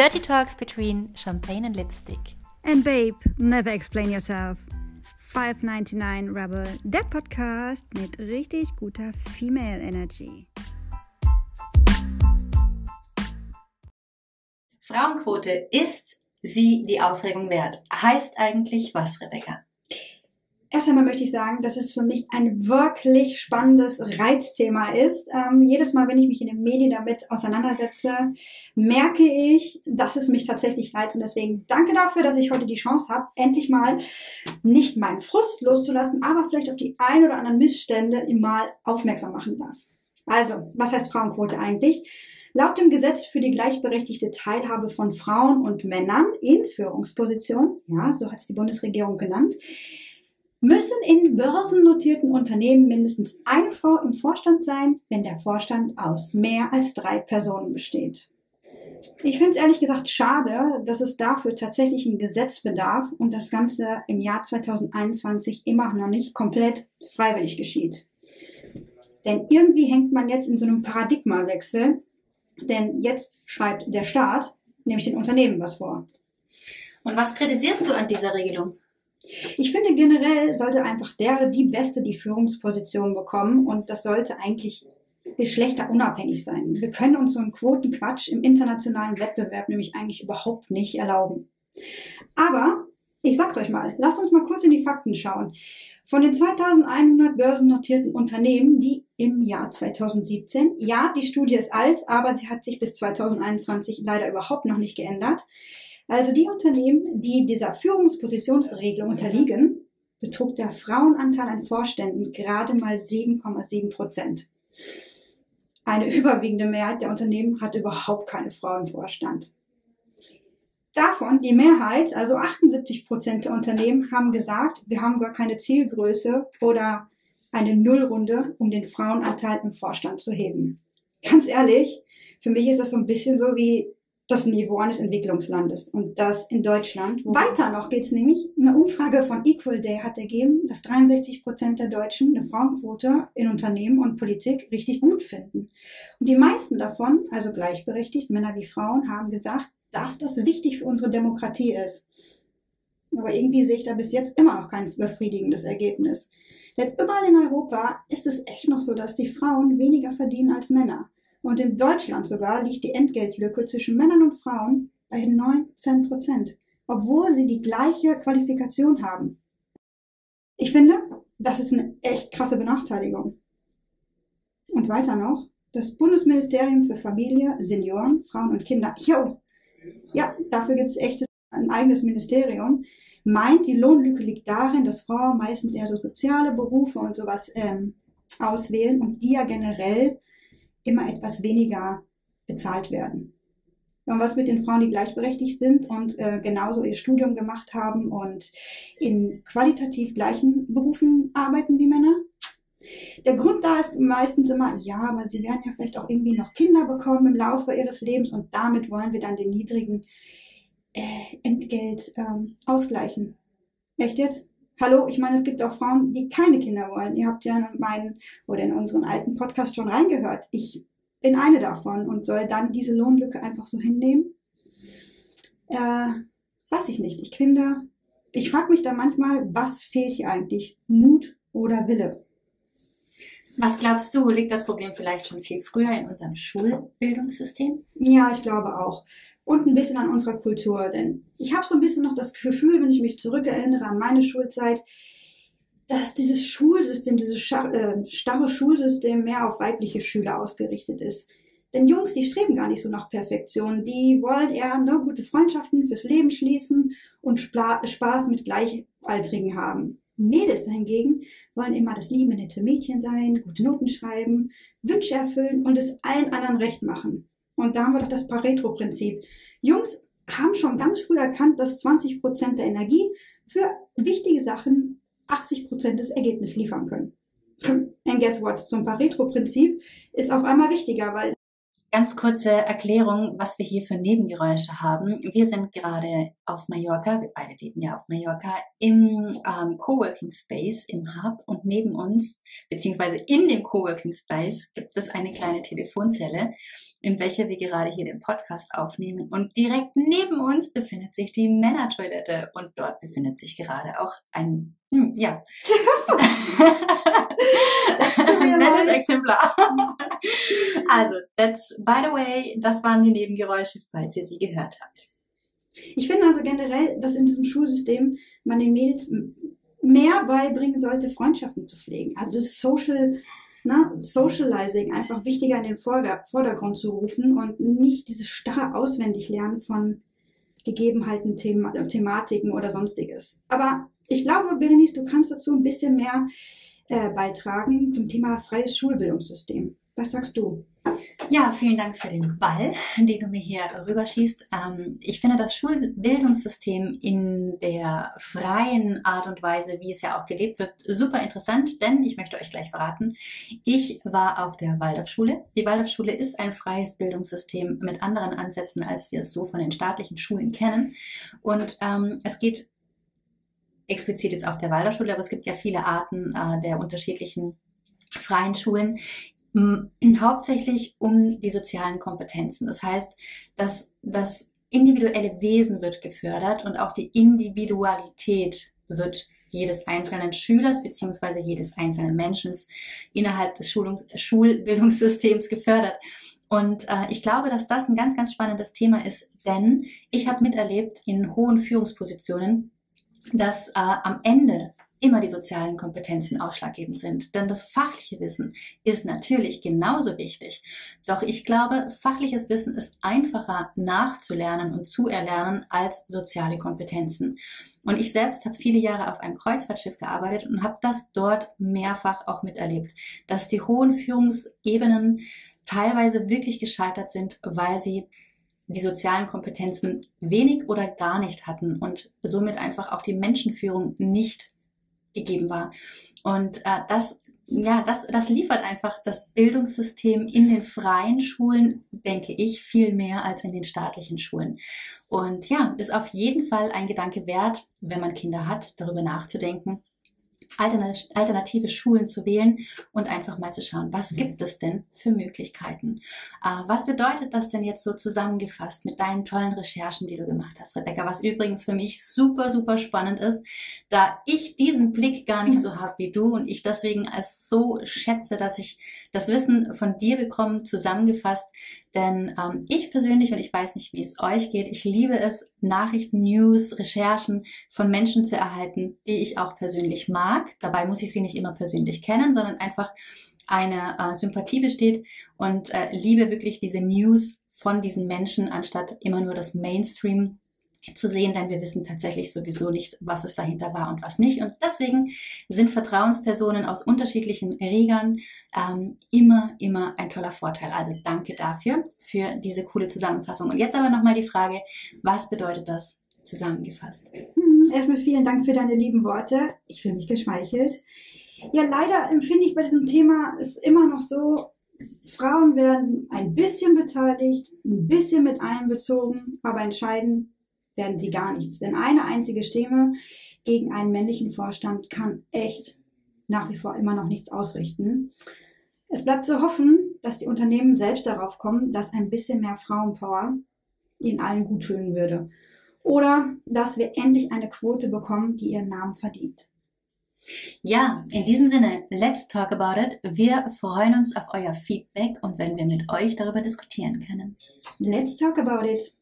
Dirty Talks between Champagne and Lipstick. And babe, never explain yourself. 599 Rebel, der Podcast mit richtig guter Female Energy. Frauenquote, ist sie die Aufregung wert? Heißt eigentlich was, Rebecca? Erst einmal möchte ich sagen, dass es für mich ein wirklich spannendes Reizthema ist. Ähm, jedes Mal, wenn ich mich in den Medien damit auseinandersetze, merke ich, dass es mich tatsächlich reizt. Und deswegen danke dafür, dass ich heute die Chance habe, endlich mal nicht meinen Frust loszulassen, aber vielleicht auf die ein oder anderen Missstände mal aufmerksam machen darf. Also, was heißt Frauenquote eigentlich? Laut dem Gesetz für die gleichberechtigte Teilhabe von Frauen und Männern in Führungspositionen, ja, so hat es die Bundesregierung genannt, müssen in börsennotierten Unternehmen mindestens eine Frau im Vorstand sein, wenn der Vorstand aus mehr als drei Personen besteht. Ich finde es ehrlich gesagt schade, dass es dafür tatsächlich ein Gesetz bedarf und das Ganze im Jahr 2021 immer noch nicht komplett freiwillig geschieht. Denn irgendwie hängt man jetzt in so einem Paradigmawechsel, denn jetzt schreibt der Staat, nämlich den Unternehmen, was vor. Und was kritisierst du an dieser Regelung? Ich finde generell sollte einfach der die Beste die Führungsposition bekommen und das sollte eigentlich geschlechterunabhängig sein. Wir können uns so einen Quotenquatsch im internationalen Wettbewerb nämlich eigentlich überhaupt nicht erlauben. Aber ich sag's euch mal, lasst uns mal kurz in die Fakten schauen. Von den 2100 börsennotierten Unternehmen, die im Jahr 2017, ja, die Studie ist alt, aber sie hat sich bis 2021 leider überhaupt noch nicht geändert, also die Unternehmen, die dieser Führungspositionsregelung unterliegen, betrug der Frauenanteil an Vorständen gerade mal 7,7 Prozent. Eine überwiegende Mehrheit der Unternehmen hat überhaupt keine Frau im Vorstand. Davon die Mehrheit, also 78 Prozent der Unternehmen, haben gesagt, wir haben gar keine Zielgröße oder eine Nullrunde, um den Frauenanteil im Vorstand zu heben. Ganz ehrlich, für mich ist das so ein bisschen so wie das Niveau eines Entwicklungslandes. Und das in Deutschland. Weiter noch geht's nämlich. Eine Umfrage von Equal Day hat ergeben, dass 63 Prozent der Deutschen eine Frauenquote in Unternehmen und Politik richtig gut finden. Und die meisten davon, also gleichberechtigt, Männer wie Frauen, haben gesagt, dass das wichtig für unsere Demokratie ist. Aber irgendwie sehe ich da bis jetzt immer noch kein befriedigendes Ergebnis. Denn überall in Europa ist es echt noch so, dass die Frauen weniger verdienen als Männer. Und in Deutschland sogar liegt die Entgeltlücke zwischen Männern und Frauen bei 19 Prozent, obwohl sie die gleiche Qualifikation haben. Ich finde, das ist eine echt krasse Benachteiligung. Und weiter noch, das Bundesministerium für Familie, Senioren, Frauen und Kinder, jo, ja, dafür gibt es echt ein eigenes Ministerium, meint, die Lohnlücke liegt darin, dass Frauen meistens eher so soziale Berufe und sowas ähm, auswählen und die ja generell immer etwas weniger bezahlt werden. Und was mit den Frauen, die gleichberechtigt sind und äh, genauso ihr Studium gemacht haben und in qualitativ gleichen Berufen arbeiten wie Männer? Der Grund da ist meistens immer, ja, aber sie werden ja vielleicht auch irgendwie noch Kinder bekommen im Laufe ihres Lebens und damit wollen wir dann den niedrigen äh, Entgelt ähm, ausgleichen. Echt jetzt? Hallo, ich meine, es gibt auch Frauen, die keine Kinder wollen. Ihr habt ja in meinen oder in unseren alten Podcast schon reingehört. Ich bin eine davon und soll dann diese Lohnlücke einfach so hinnehmen? Äh, weiß ich nicht. Ich finde, ich frage mich da manchmal, was fehlt hier eigentlich? Mut oder Wille? Was glaubst du, liegt das Problem vielleicht schon viel früher in unserem Schulbildungssystem? Ja, ich glaube auch. Und ein bisschen an unserer Kultur. Denn ich habe so ein bisschen noch das Gefühl, wenn ich mich zurückerinnere an meine Schulzeit, dass dieses Schulsystem, dieses äh, starre Schulsystem mehr auf weibliche Schüler ausgerichtet ist. Denn Jungs, die streben gar nicht so nach Perfektion. Die wollen eher ne, gute Freundschaften fürs Leben schließen und Spaß mit Gleichaltrigen haben. Mädels hingegen wollen immer das liebe, nette Mädchen sein, gute Noten schreiben, Wünsche erfüllen und es allen anderen recht machen. Und da haben wir doch das Pareto-Prinzip. Jungs haben schon ganz früh erkannt, dass 20 Prozent der Energie für wichtige Sachen 80 Prozent des Ergebnisses liefern können. And guess what? So ein Pareto-Prinzip ist auf einmal wichtiger, weil Ganz kurze Erklärung, was wir hier für Nebengeräusche haben. Wir sind gerade auf Mallorca, wir beide leben ja auf Mallorca, im ähm, Coworking Space, im Hub und neben uns, beziehungsweise in dem Coworking Space, gibt es eine kleine Telefonzelle, in welcher wir gerade hier den Podcast aufnehmen. Und direkt neben uns befindet sich die Männertoilette und dort befindet sich gerade auch ein, hm, ja. ein nettes Exemplar. also, that's, by the way, das waren die Nebengeräusche, falls ihr sie gehört habt. Ich finde also generell, dass in diesem Schulsystem man den Mädels mehr beibringen sollte, Freundschaften zu pflegen. Also das Social, ne, Socializing einfach wichtiger in den Vordergrund zu rufen und nicht dieses starre Auswendiglernen von Gegebenheiten, Thema, Thematiken oder sonstiges. Aber ich glaube, Berenice, du kannst dazu ein bisschen mehr äh, beitragen zum Thema freies Schulbildungssystem. Was sagst du? Ja, vielen Dank für den Ball, den du mir hier rüberschießt. Ähm, ich finde das Schulbildungssystem in der freien Art und Weise, wie es ja auch gelebt wird, super interessant, denn ich möchte euch gleich verraten, ich war auf der Waldorfschule. Die Waldorfschule ist ein freies Bildungssystem mit anderen Ansätzen, als wir es so von den staatlichen Schulen kennen. Und ähm, es geht explizit jetzt auf der Waldorfschule, aber es gibt ja viele Arten äh, der unterschiedlichen freien Schulen, hauptsächlich um die sozialen Kompetenzen. Das heißt, dass das individuelle Wesen wird gefördert und auch die Individualität wird jedes einzelnen Schülers beziehungsweise jedes einzelnen Menschen innerhalb des Schulungs Schulbildungssystems gefördert. Und äh, ich glaube, dass das ein ganz, ganz spannendes Thema ist, denn ich habe miterlebt in hohen Führungspositionen, dass äh, am Ende immer die sozialen Kompetenzen ausschlaggebend sind. Denn das fachliche Wissen ist natürlich genauso wichtig. Doch ich glaube, fachliches Wissen ist einfacher nachzulernen und zu erlernen als soziale Kompetenzen. Und ich selbst habe viele Jahre auf einem Kreuzfahrtschiff gearbeitet und habe das dort mehrfach auch miterlebt, dass die hohen Führungsebenen teilweise wirklich gescheitert sind, weil sie die sozialen Kompetenzen wenig oder gar nicht hatten und somit einfach auch die Menschenführung nicht gegeben war. Und äh, das, ja, das, das liefert einfach das Bildungssystem in den freien Schulen, denke ich, viel mehr als in den staatlichen Schulen. Und ja, ist auf jeden Fall ein Gedanke wert, wenn man Kinder hat, darüber nachzudenken, alternative Schulen zu wählen und einfach mal zu schauen, was gibt es denn für Möglichkeiten? Äh, was bedeutet das denn jetzt so zusammengefasst mit deinen tollen Recherchen, die du gemacht hast, Rebecca? Was übrigens für mich super, super spannend ist, da ich diesen Blick gar nicht so habe wie du und ich deswegen als so schätze, dass ich das Wissen von dir bekomme, zusammengefasst, denn ähm, ich persönlich, und ich weiß nicht, wie es euch geht, ich liebe es, Nachrichten, News, Recherchen von Menschen zu erhalten, die ich auch persönlich mag. Dabei muss ich sie nicht immer persönlich kennen, sondern einfach eine äh, Sympathie besteht und äh, liebe wirklich diese News von diesen Menschen, anstatt immer nur das Mainstream zu sehen, denn wir wissen tatsächlich sowieso nicht, was es dahinter war und was nicht. Und deswegen sind Vertrauenspersonen aus unterschiedlichen Regern ähm, immer, immer ein toller Vorteil. Also danke dafür, für diese coole Zusammenfassung. Und jetzt aber nochmal die Frage, was bedeutet das zusammengefasst? Hm, erstmal vielen Dank für deine lieben Worte. Ich fühle mich geschmeichelt. Ja, leider empfinde ich bei diesem Thema es immer noch so, Frauen werden ein bisschen beteiligt, ein bisschen mit einbezogen, aber entscheiden werden sie gar nichts. Denn eine einzige Stimme gegen einen männlichen Vorstand kann echt nach wie vor immer noch nichts ausrichten. Es bleibt zu hoffen, dass die Unternehmen selbst darauf kommen, dass ein bisschen mehr Frauenpower ihnen allen gut tun würde. Oder dass wir endlich eine Quote bekommen, die ihren Namen verdient. Ja, in diesem Sinne, let's talk about it. Wir freuen uns auf euer Feedback und wenn wir mit euch darüber diskutieren können. Let's talk about it.